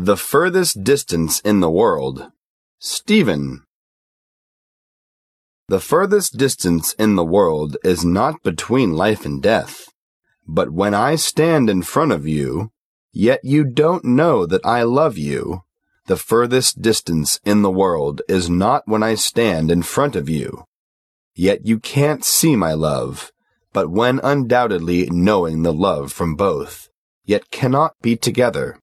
The furthest distance in the world. Stephen. The furthest distance in the world is not between life and death. But when I stand in front of you, yet you don't know that I love you, the furthest distance in the world is not when I stand in front of you. Yet you can't see my love, but when undoubtedly knowing the love from both, yet cannot be together.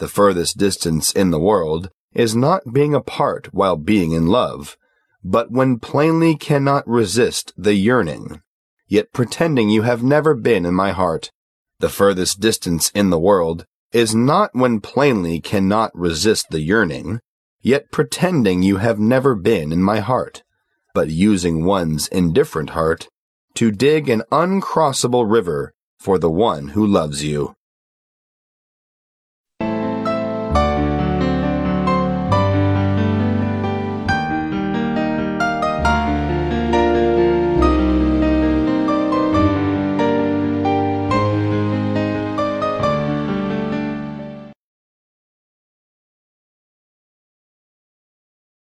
The furthest distance in the world is not being apart while being in love, but when plainly cannot resist the yearning, yet pretending you have never been in my heart. The furthest distance in the world is not when plainly cannot resist the yearning, yet pretending you have never been in my heart, but using one's indifferent heart to dig an uncrossable river for the one who loves you.